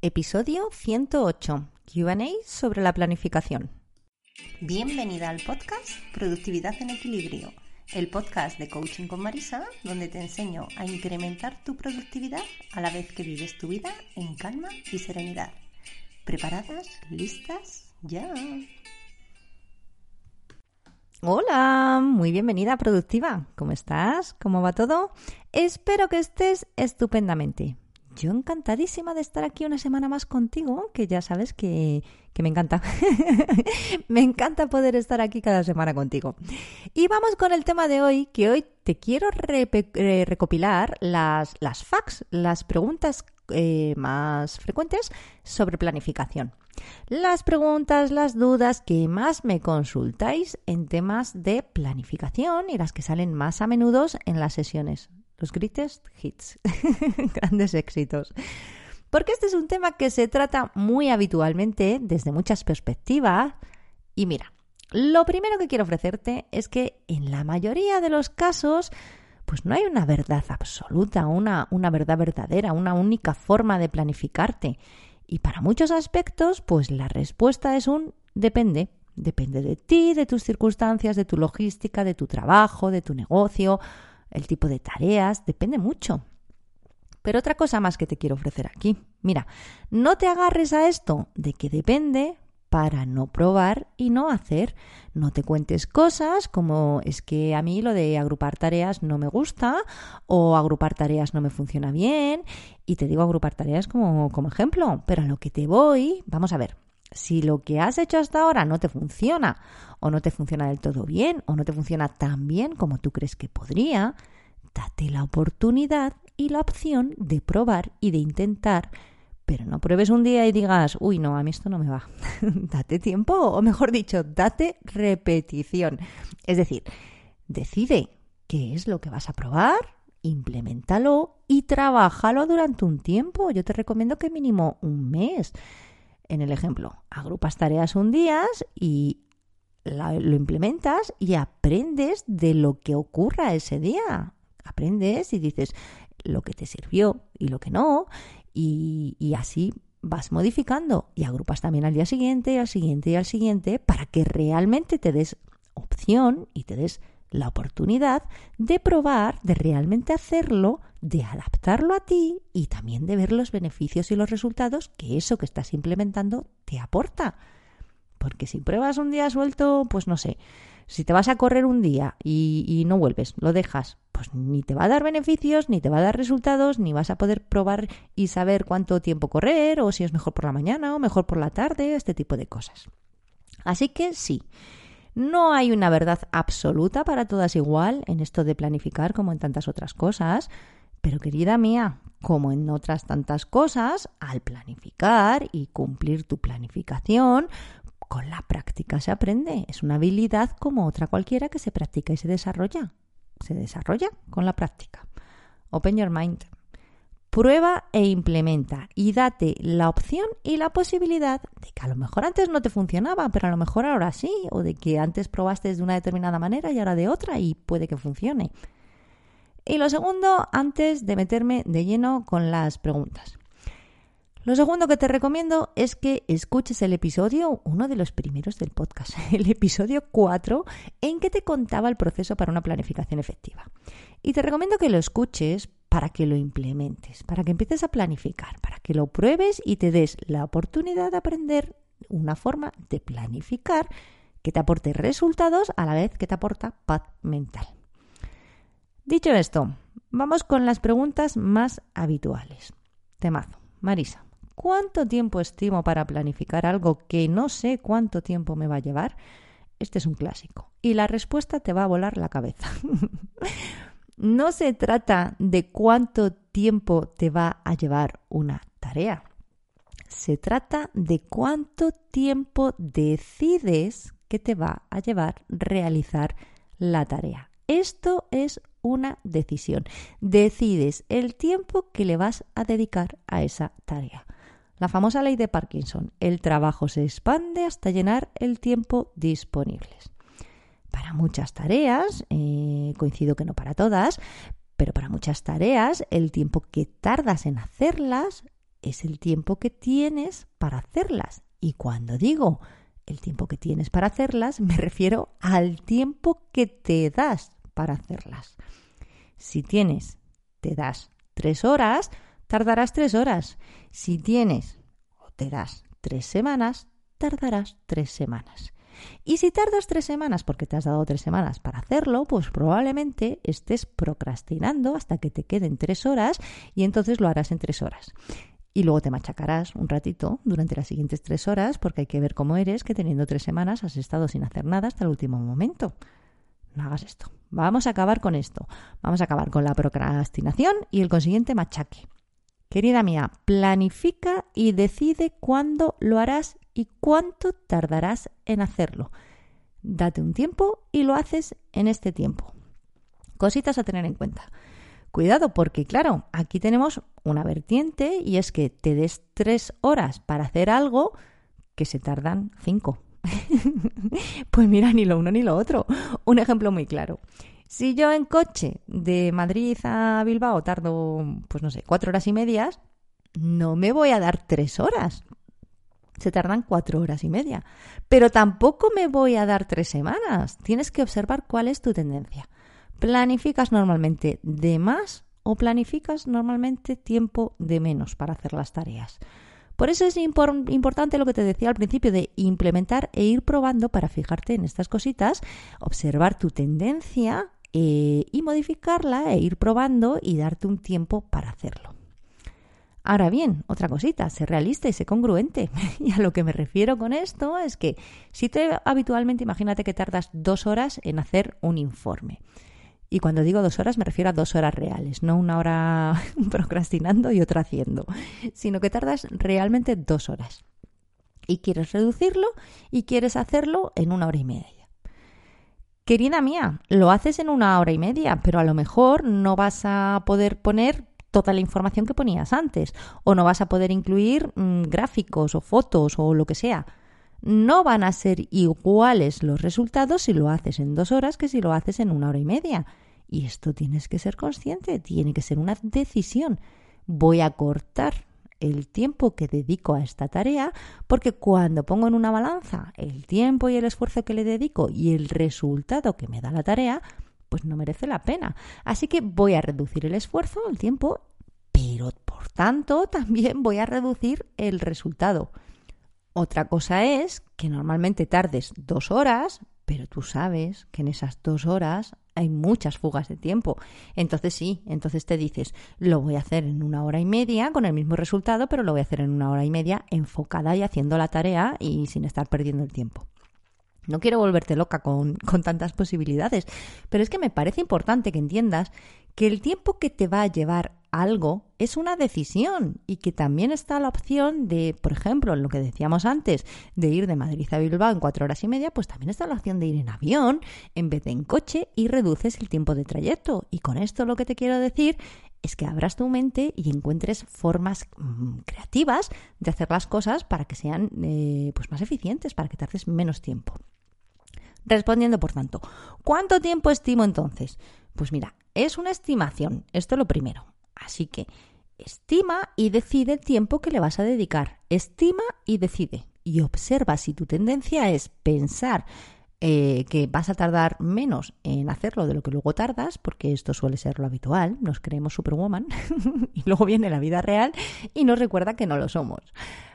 Episodio 108. QA sobre la planificación. Bienvenida al podcast Productividad en Equilibrio, el podcast de Coaching con Marisa, donde te enseño a incrementar tu productividad a la vez que vives tu vida en calma y serenidad. ¿Preparadas? ¿Listas? ¡Ya! Hola, muy bienvenida Productiva. ¿Cómo estás? ¿Cómo va todo? Espero que estés estupendamente yo encantadísima de estar aquí una semana más contigo, que ya sabes que, me encanta. me encanta poder estar aquí cada semana contigo. Y vamos con el tema de hoy, que hoy te quiero recopilar las, las facts, las preguntas eh, más frecuentes sobre planificación. Las preguntas, las dudas que más me consultáis en temas de planificación y las que salen más a menudo en las sesiones los greatest hits, grandes éxitos. Porque este es un tema que se trata muy habitualmente desde muchas perspectivas. Y mira, lo primero que quiero ofrecerte es que en la mayoría de los casos, pues no hay una verdad absoluta, una, una verdad verdadera, una única forma de planificarte. Y para muchos aspectos, pues la respuesta es un depende. Depende de ti, de tus circunstancias, de tu logística, de tu trabajo, de tu negocio el tipo de tareas, depende mucho. Pero otra cosa más que te quiero ofrecer aquí. Mira, no te agarres a esto de que depende para no probar y no hacer. No te cuentes cosas como es que a mí lo de agrupar tareas no me gusta o agrupar tareas no me funciona bien. Y te digo agrupar tareas como, como ejemplo, pero a lo que te voy, vamos a ver, si lo que has hecho hasta ahora no te funciona o no te funciona del todo bien o no te funciona tan bien como tú crees que podría, date la oportunidad y la opción de probar y de intentar, pero no pruebes un día y digas, uy, no, a mí esto no me va. date tiempo, o mejor dicho, date repetición. Es decir, decide qué es lo que vas a probar, implementalo y trabájalo durante un tiempo. Yo te recomiendo que mínimo un mes en el ejemplo, agrupas tareas un día y lo implementas y aprendes de lo que ocurra ese día. Aprendes y dices lo que te sirvió y lo que no, y, así vas modificando y agrupas también al día siguiente, al siguiente y al siguiente para que realmente te des opción y te des la oportunidad de probar, de realmente hacerlo, de adaptarlo a ti y también de ver los beneficios y los resultados que eso que estás implementando te aporta. Porque si pruebas un día suelto, pues no sé, si te vas a correr un día y, no vuelves, lo dejas, pues ni te va a dar beneficios, ni te va a dar resultados, ni vas a poder probar y saber cuánto tiempo correr, o si es mejor por la mañana o mejor por la tarde, este tipo de cosas. Así que sí, no hay una verdad absoluta para todas igual en esto de planificar como en tantas otras cosas, pero querida mía, como en otras tantas cosas, al planificar y cumplir tu planificación, con la práctica se aprende. Es una habilidad como otra cualquiera que se practica y se desarrolla. Se desarrolla con la práctica. Open your mind. Prueba e implementa y date la opción y la posibilidad de que a lo mejor antes no te funcionaba, pero a lo mejor ahora sí, o de que antes probaste de una determinada manera y ahora de otra y puede que funcione. Y lo segundo, antes de meterme de lleno con las preguntas. Lo segundo que te recomiendo es que escuches el episodio, uno de los primeros del podcast, el episodio 4, en que te contaba el proceso para una planificación efectiva. Y te recomiendo que lo escuches para que lo implementes, para que empieces a planificar, para que lo pruebes y te des la oportunidad de aprender una forma de planificar que te aporte resultados a la vez que te aporta paz mental. Dicho esto, vamos con las preguntas más habituales. Temazo. Marisa, ¿cuánto tiempo estimo para planificar algo que no sé cuánto tiempo me va a llevar? Este es un clásico. Y la respuesta te va a volar la cabeza. No se trata de cuánto tiempo te va a llevar una tarea. Se trata de cuánto tiempo decides que te va a llevar realizar la tarea. Esto es una decisión. Decides el tiempo que le vas a dedicar a esa tarea. La famosa ley de Parkinson. El trabajo se expande hasta llenar el tiempo disponibles para muchas tareas, eh, coincido que no para todas, pero para muchas tareas el tiempo que tardas en hacerlas es el tiempo que tienes para hacerlas. Y cuando digo el tiempo que tienes para hacerlas, me refiero al tiempo que te das para hacerlas. Si tienes, te das tres horas, tardarás tres horas. Si tienes o te das tres semanas, tardarás tres semanas. Y si tardas tres semanas porque te has dado tres semanas para hacerlo, pues probablemente estés procrastinando hasta que te queden tres horas y entonces lo harás en tres horas. Y luego te machacarás un ratito durante las siguientes tres horas porque hay que ver cómo eres que teniendo tres semanas has estado sin hacer nada hasta el último momento. No hagas esto. Vamos a acabar con esto. Vamos a acabar con la procrastinación y el consiguiente machaque. Querida mía, planifica y decide cuándo lo harás y cuánto tardarás en hacerlo. Date un tiempo y lo haces en este tiempo. Cositas a tener en cuenta. Cuidado porque, claro, aquí tenemos una vertiente y es que te des tres horas para hacer algo que se tardan cinco. pues mira, ni lo uno ni lo otro. Un ejemplo muy claro. Si yo en coche de Madrid a Bilbao tardo, pues no sé, cuatro horas y medias, no me voy a dar tres horas. Se tardan cuatro horas y media. Pero tampoco me voy a dar tres semanas. Tienes que observar cuál es tu tendencia. ¿Planificas normalmente de más o planificas normalmente tiempo de menos para hacer las tareas? Por eso es importante lo que te decía al principio de implementar e ir probando para fijarte en estas cositas, observar tu tendencia eh, y modificarla e ir probando y darte un tiempo para hacerlo. Ahora bien, otra cosita, sé realista y sé congruente. y a lo que me refiero con esto es que si te habitualmente imagínate que tardas dos horas en hacer un informe. Y cuando digo dos horas me refiero a dos horas reales, no una hora procrastinando y otra haciendo, sino que tardas realmente dos horas. Y quieres reducirlo y quieres hacerlo en una hora y media. Querida mía, lo haces en una hora y media, pero a lo mejor no vas a poder poner toda la información que ponías antes, o no vas a poder incluir mm, gráficos o fotos o lo que sea. No van a ser iguales los resultados si lo haces en dos horas que si lo haces en una hora y media. Y esto tienes que ser consciente, tiene que ser una decisión. Voy a cortar el tiempo que dedico a esta tarea, porque cuando pongo en una balanza el tiempo y el esfuerzo que le dedico y el resultado que me da la tarea, pues no merece la pena. Así que voy a reducir el esfuerzo, el tiempo, pero por tanto también voy a reducir el resultado. Otra cosa es que normalmente tardes dos horas, pero tú sabes que en esas dos horas hay muchas fugas de tiempo. Entonces sí, entonces te dices, lo voy a hacer en una hora y media con el mismo resultado, pero lo voy a hacer en una hora y media enfocada y haciendo la tarea y sin estar perdiendo el tiempo. No quiero volverte loca con, con, tantas posibilidades, pero es que me parece importante que entiendas que el tiempo que te va a llevar algo es una decisión y que también está la opción de, por ejemplo, lo que decíamos antes, de ir de Madrid a Bilbao en cuatro horas y media, pues también está la opción de ir en avión en vez de en coche y reduces el tiempo de trayecto. Y con esto lo que te quiero decir es que abras tu mente y encuentres formas mm, creativas de hacer las cosas para que sean eh, pues más eficientes, para que tardes menos tiempo. Respondiendo, por tanto, ¿cuánto tiempo estimo entonces? Pues mira, es una estimación, esto es lo primero. Así que estima y decide el tiempo que le vas a dedicar. Estima y decide. Y observa si tu tendencia es pensar eh, que vas a tardar menos en hacerlo de lo que luego tardas, porque esto suele ser lo habitual, nos creemos superwoman y luego viene la vida real y nos recuerda que no lo somos.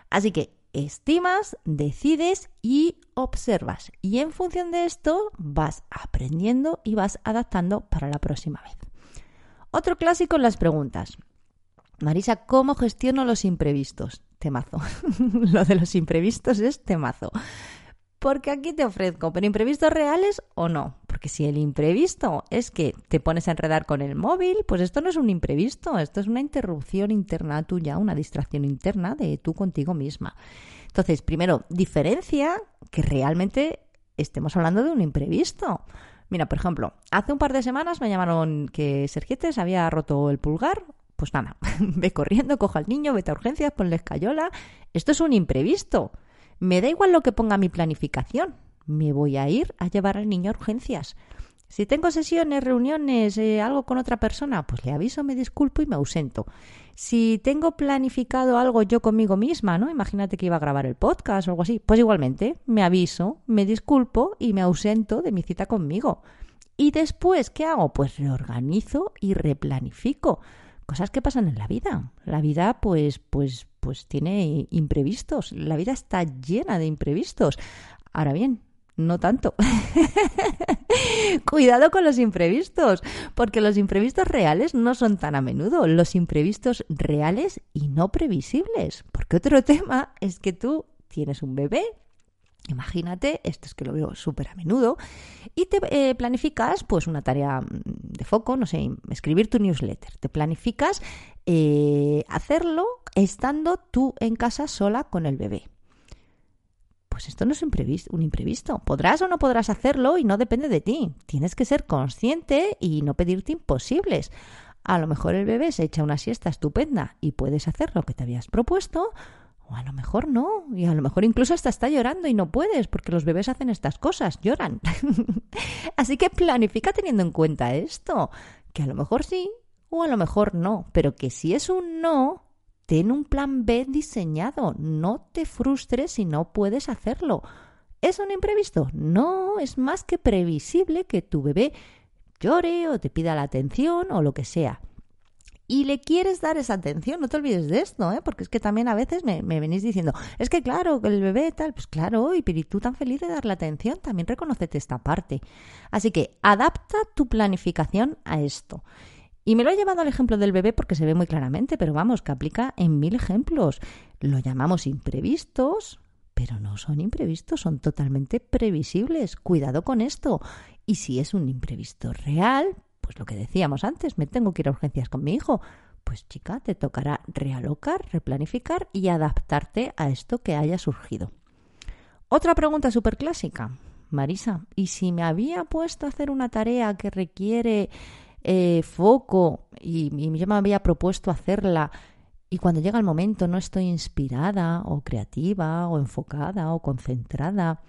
Así que estimas, decides y observas. Y en función de esto vas aprendiendo y vas adaptando para la próxima vez. Otro clásico en las preguntas. Marisa, ¿cómo gestiono los imprevistos? Temazo. Lo de los imprevistos es temazo. Porque aquí te ofrezco, pero imprevistos reales o no. Porque si el imprevisto es que te pones a enredar con el móvil, pues esto no es un imprevisto, esto es una interrupción interna tuya, una distracción interna de tú contigo misma. Entonces, primero, diferencia que realmente estemos hablando de un imprevisto. Mira, por ejemplo, hace un par de semanas me llamaron que Sergietes había roto el pulgar. Pues nada, ve corriendo, coja al niño, vete a urgencias, ponle escayola. Esto es un imprevisto. Me da igual lo que ponga mi planificación. Me voy a ir a llevar al niño a urgencias. Si tengo sesiones, reuniones, eh, algo con otra persona, pues le aviso, me disculpo y me ausento. Si tengo planificado algo yo conmigo misma, ¿no? Imagínate que iba a grabar el podcast o algo así, pues igualmente me aviso, me disculpo y me ausento de mi cita conmigo. Y después, ¿qué hago? Pues reorganizo y replanifico. Cosas que pasan en la vida. La vida, pues, pues, pues tiene imprevistos. La vida está llena de imprevistos. Ahora bien, no tanto. Cuidado con los imprevistos, porque los imprevistos reales no son tan a menudo, los imprevistos reales y no previsibles. Porque otro tema es que tú tienes un bebé, imagínate, esto es que lo veo súper a menudo, y te eh, planificas pues una tarea mm, de foco, no sé, escribir tu newsletter. Te planificas eh, hacerlo estando tú en casa sola con el bebé pues esto no es un imprevisto. Podrás o no podrás hacerlo y no depende de ti. Tienes que ser consciente y no pedirte imposibles. A lo mejor el bebé se echa una siesta estupenda y puedes hacer lo que te habías propuesto, o a lo mejor no, y a lo mejor incluso hasta está llorando y no puedes, porque los bebés hacen estas cosas, lloran. Así que planifica teniendo en cuenta esto, que a lo mejor sí o a lo mejor no, pero que si es un no, Ten un plan B diseñado. No te frustres si no puedes hacerlo. ¿Es un imprevisto? No, es más que previsible que tu bebé llore o te pida la atención o lo que sea. Y le quieres dar esa atención, no te olvides de esto, ¿eh? porque es que también a veces me, me venís diciendo, es que claro, el bebé tal, pues claro, y tú tan feliz de darle atención, también reconocete esta parte. Así que adapta tu planificación a esto. Y me lo he llevado al ejemplo del bebé porque se ve muy claramente, pero vamos, que aplica en mil ejemplos. Lo llamamos imprevistos, pero no son imprevistos, son totalmente previsibles. Cuidado con esto. Y si es un imprevisto real, pues lo que decíamos antes, me tengo que ir a urgencias con mi hijo. Pues chica, te tocará realocar, replanificar y adaptarte a esto que haya surgido. Otra pregunta súper clásica. Marisa, ¿y si me había puesto a hacer una tarea que requiere eh, foco y, y yo me había propuesto hacerla y cuando llega el momento no estoy inspirada o creativa o enfocada o concentrada.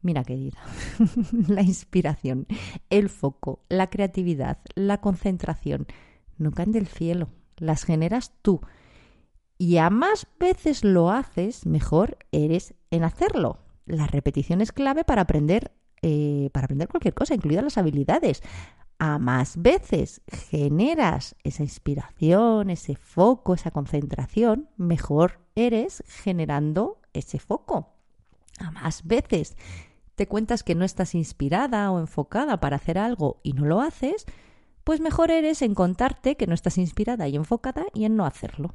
Mira, querida, la inspiración, el foco, la creatividad, la concentración no caen del cielo, las generas tú. Y a más veces lo haces, mejor eres en hacerlo. La repetición es clave para aprender, eh, para aprender cualquier cosa, incluidas las habilidades a más veces generas esa inspiración, ese foco, esa concentración, mejor eres generando ese foco. A más veces te cuentas que no estás inspirada o enfocada para hacer algo y no lo haces, pues mejor eres en contarte que no estás inspirada y enfocada y en no hacerlo.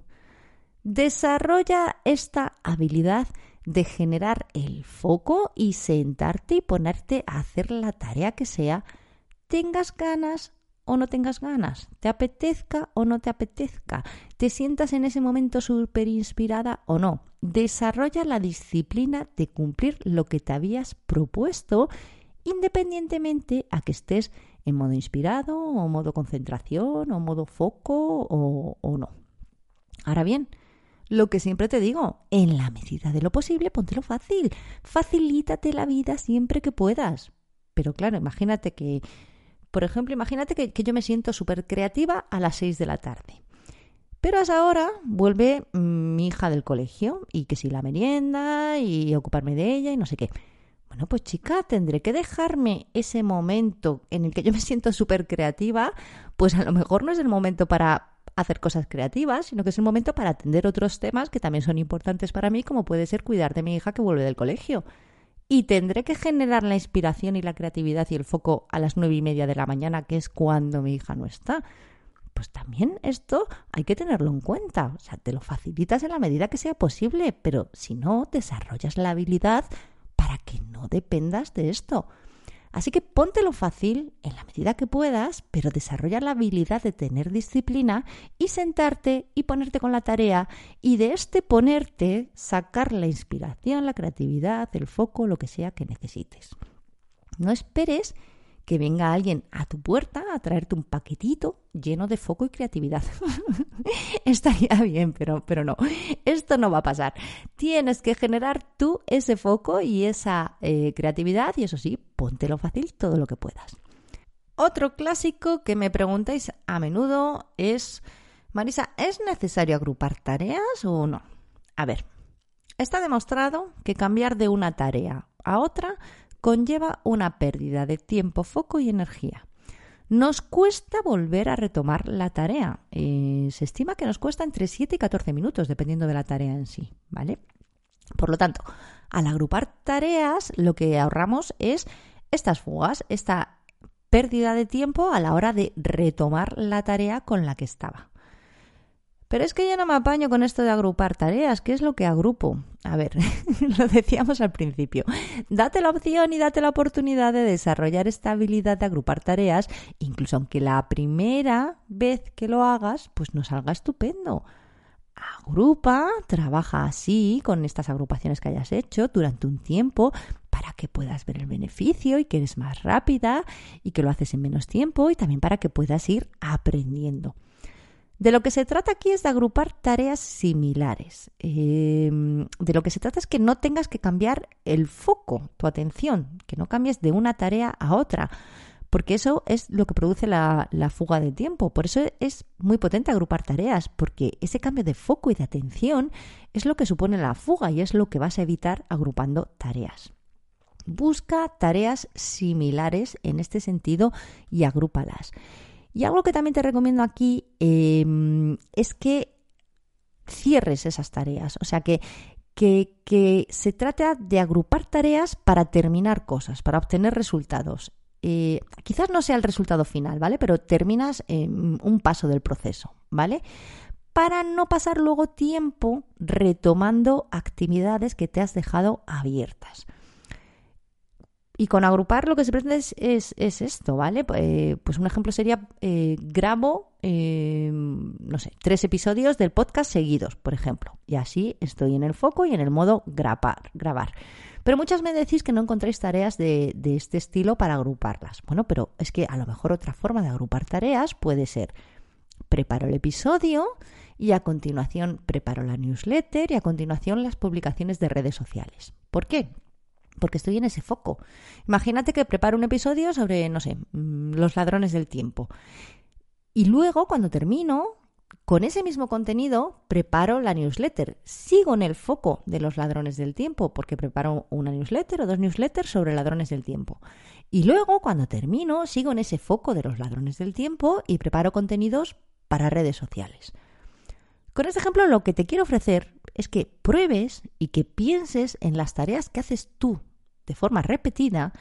Desarrolla esta habilidad de generar el foco y sentarte y ponerte a hacer la tarea que sea tengas ganas o no tengas ganas, te apetezca o no te apetezca, te sientas en ese momento súper inspirada o no. Desarrolla la disciplina de cumplir lo que te habías propuesto independientemente a que estés en modo inspirado o modo concentración o modo foco o, o no. Ahora bien, lo que siempre te digo, en la medida de lo posible, póntelo fácil. Facilítate la vida siempre que puedas. Pero claro, imagínate que por ejemplo, imagínate que, yo me siento súper creativa a las 6 de la tarde. Pero a esa hora vuelve mm, mi hija del colegio y que si la merienda y ocuparme de ella y no sé qué. Bueno, pues chica, tendré que dejarme ese momento en el que yo me siento súper creativa, pues a lo mejor no es el momento para hacer cosas creativas, sino que es el momento para atender otros temas que también son importantes para mí, como puede ser cuidar de mi hija que vuelve del colegio y tendré que generar la inspiración y la creatividad y el foco a las nueve y media de la mañana, que es cuando mi hija no está. Pues también esto hay que tenerlo en cuenta. O sea, te lo facilitas en la medida que sea posible, pero si no, desarrollas la habilidad para que no dependas de esto. Así que póntelo fácil en la medida que puedas, pero desarrolla la habilidad de tener disciplina y sentarte y ponerte con la tarea y de este ponerte sacar la inspiración, la creatividad, el foco, lo que sea que necesites. No esperes que venga alguien a tu puerta a traerte un paquetito lleno de foco y creatividad. Estaría bien, pero, pero no, esto no va a pasar. Tienes que generar tú ese foco y esa eh, creatividad y eso sí, póntelo fácil todo lo que puedas. Otro clásico que me preguntáis a menudo es, Marisa, ¿es necesario agrupar tareas o no? A ver, está demostrado que cambiar de una tarea a otra conlleva una pérdida de tiempo, foco y energía. Nos cuesta volver a retomar la tarea. Eh, se estima que nos cuesta entre 7 y 14 minutos, dependiendo de la tarea en sí, ¿vale? Por lo tanto, al agrupar tareas, lo que ahorramos es estas fugas, esta pérdida de tiempo a la hora de retomar la tarea con la que estaba. Pero es que yo no me apaño con esto de agrupar tareas. ¿Qué es lo que agrupo? A ver, lo decíamos al principio. Date la opción y date la oportunidad de desarrollar esta habilidad de agrupar tareas, incluso aunque la primera vez que lo hagas, pues no salga estupendo. Agrupa, trabaja así con estas agrupaciones que hayas hecho durante un tiempo para que puedas ver el beneficio y que eres más rápida y que lo haces en menos tiempo y también para que puedas ir aprendiendo. De lo que se trata aquí es de agrupar tareas similares. Em, de lo que se trata es que no tengas que cambiar el foco, tu atención, que no cambies de una tarea a otra, porque eso es lo que produce la, la, fuga de tiempo. Por eso es muy potente agrupar tareas, porque ese cambio de foco y de atención es lo que supone la fuga y es lo que vas a evitar agrupando tareas. Busca tareas similares en este sentido y agrúpalas. Y algo que también te recomiendo aquí em, es que cierres esas tareas. O sea, que, que, se trata de agrupar tareas para terminar cosas, para obtener resultados. Eh, quizás no sea el resultado final, ¿vale? Pero terminas un paso del proceso, ¿vale? Para no pasar luego tiempo retomando actividades que te has dejado abiertas. Y con agrupar lo que se pretende es, esto, ¿vale? Eh, pues un ejemplo sería eh, grabo, eh, no sé, tres episodios del podcast seguidos, por ejemplo. Y así estoy en el foco y en el modo grabar. grabar. Pero muchas me decís que no encontráis tareas de, de este estilo para agruparlas. Bueno, pero es que a lo mejor otra forma de agrupar tareas puede ser preparo el episodio y a continuación preparo la newsletter y a continuación las publicaciones de redes sociales. ¿Por qué? Porque estoy en ese foco. Imagínate que preparo un episodio sobre, no sé, mm, los ladrones del tiempo. Y luego, cuando termino, con ese mismo contenido, preparo la newsletter. Sigo en el foco de los ladrones del tiempo, porque preparo una newsletter o dos newsletters sobre ladrones del tiempo. Y luego, cuando termino, sigo en ese foco de los ladrones del tiempo y preparo contenidos para redes sociales. Con este ejemplo lo que te quiero ofrecer es que pruebes y que pienses en las tareas que haces tú de forma repetida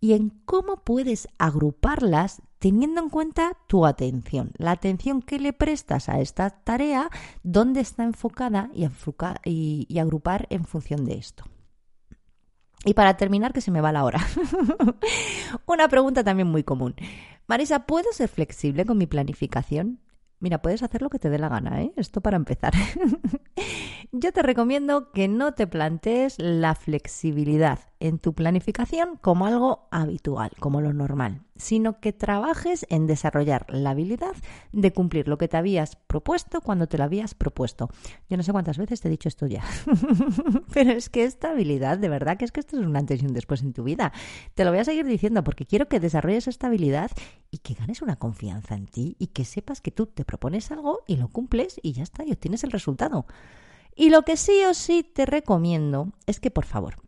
y en cómo puedes agruparlas teniendo en cuenta tu atención, la atención que le prestas a esta tarea, dónde está enfocada y, agrupar en función de esto. Y para terminar, que se me va la hora. Una pregunta también muy común. Marisa, ¿puedo ser flexible con mi planificación? Mira, puedes hacer lo que te dé la gana, ¿eh? Esto para empezar. Yo te recomiendo que no te plantees la flexibilidad en tu planificación como algo habitual, como lo normal, sino que trabajes en desarrollar la habilidad de cumplir lo que te habías propuesto cuando te lo habías propuesto. Yo no sé cuántas veces te he dicho esto ya, pero es que esta habilidad, de verdad que es que esto es un antes y un después en tu vida. Te lo voy a seguir diciendo porque quiero que desarrolles esta habilidad y que ganes una confianza en ti y que sepas que tú te propones algo y lo cumples y ya está, y obtienes el resultado. Y lo que sí o sí te recomiendo es que, por favor,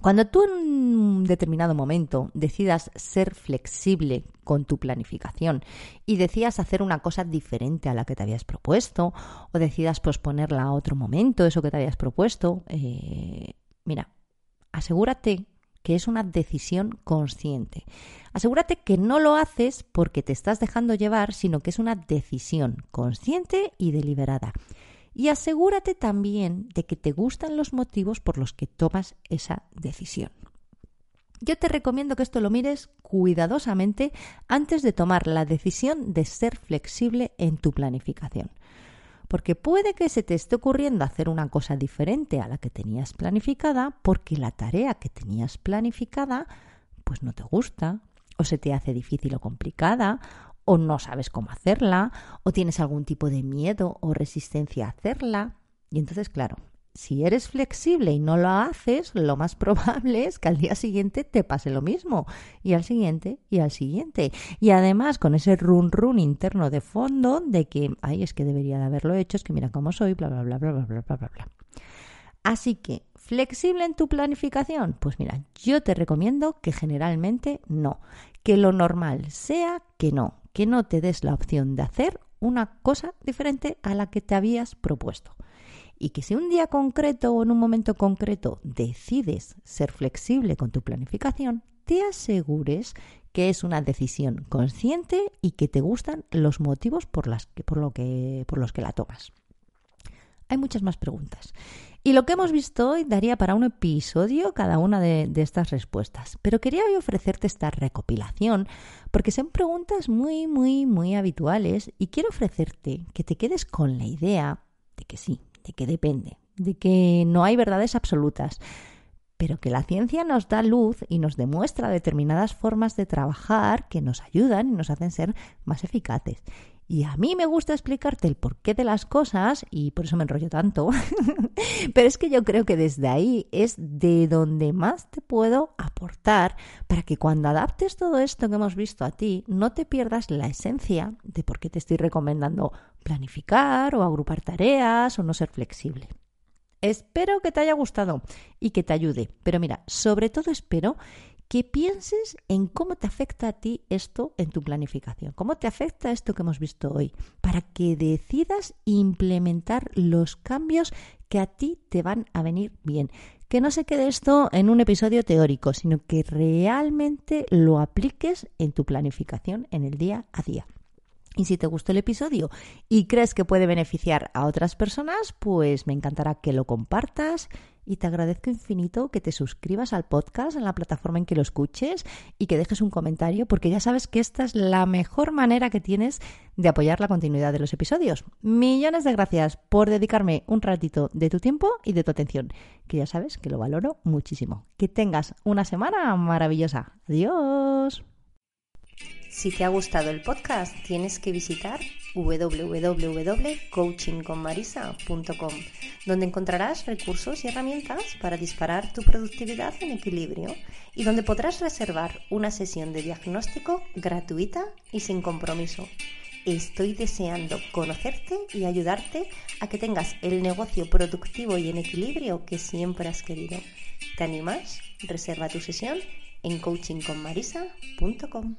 cuando tú en un determinado momento decidas ser flexible con tu planificación y decidas hacer una cosa diferente a la que te habías propuesto o decidas posponerla a otro momento, eso que te habías propuesto, eh, mira, asegúrate que es una decisión consciente. Asegúrate que no lo haces porque te estás dejando llevar, sino que es una decisión consciente y deliberada y asegúrate también de que te gustan los motivos por los que tomas esa decisión. Yo te recomiendo que esto lo mires cuidadosamente antes de tomar la decisión de ser flexible en tu planificación. Porque puede que se te esté ocurriendo hacer una cosa diferente a la que tenías planificada porque la tarea que tenías planificada pues no te gusta o se te hace difícil o complicada o no sabes cómo hacerla, o tienes algún tipo de miedo o resistencia a hacerla. Y entonces, claro, si eres flexible y no lo haces, lo más probable es que al día siguiente te pase lo mismo, y al siguiente, y al siguiente. Y además con ese run run interno de fondo de que, ay, es que debería de haberlo hecho, es que mira cómo soy, bla, bla, bla, bla, bla, bla, bla, bla. Así que, ¿flexible en tu planificación? Pues mira, yo te recomiendo que generalmente no, que lo normal sea que no, que no te des la opción de hacer una cosa diferente a la que te habías propuesto. Y que si un día concreto o en un momento concreto decides ser flexible con tu planificación, te asegures que es una decisión consciente y que te gustan los motivos por, que, por, lo que, por los que la tomas. Hay muchas más preguntas. Y lo que hemos visto hoy daría para un episodio cada una de, estas respuestas. Pero quería hoy ofrecerte esta recopilación porque son preguntas muy, muy, muy habituales y quiero ofrecerte que te quedes con la idea de que sí, de que depende, de que no hay verdades absolutas, pero que la ciencia nos da luz y nos demuestra determinadas formas de trabajar que nos ayudan y nos hacen ser más eficaces. Y a mí me gusta explicarte el porqué de las cosas y por eso me enrollo tanto. Pero es que yo creo que desde ahí es de donde más te puedo aportar para que cuando adaptes todo esto que hemos visto a ti, no te pierdas la esencia de por qué te estoy recomendando planificar o agrupar tareas o no ser flexible. Espero que te haya gustado y que te ayude. Pero mira, sobre todo espero que pienses en cómo te afecta a ti esto en tu planificación, cómo te afecta esto que hemos visto hoy, para que decidas implementar los cambios que a ti te van a venir bien. Que no se quede esto en un episodio teórico, sino que realmente lo apliques en tu planificación en el día a día. Y si te gustó el episodio y crees que puede beneficiar a otras personas, pues me encantará que lo compartas y te agradezco infinito que te suscribas al podcast en la plataforma en que lo escuches y que dejes un comentario porque ya sabes que esta es la mejor manera que tienes de apoyar la continuidad de los episodios. Millones de gracias por dedicarme un ratito de tu tiempo y de tu atención, que ya sabes que lo valoro muchísimo. Que tengas una semana maravillosa. Adiós. Si te ha gustado el podcast, tienes que visitar www.coachingconmarisa.com, donde encontrarás recursos y herramientas para disparar tu productividad en equilibrio y donde podrás reservar una sesión de diagnóstico gratuita y sin compromiso. Estoy deseando conocerte y ayudarte a que tengas el negocio productivo y en equilibrio que siempre has querido. ¿Te animas? Reserva tu sesión en coachingconmarisa.com.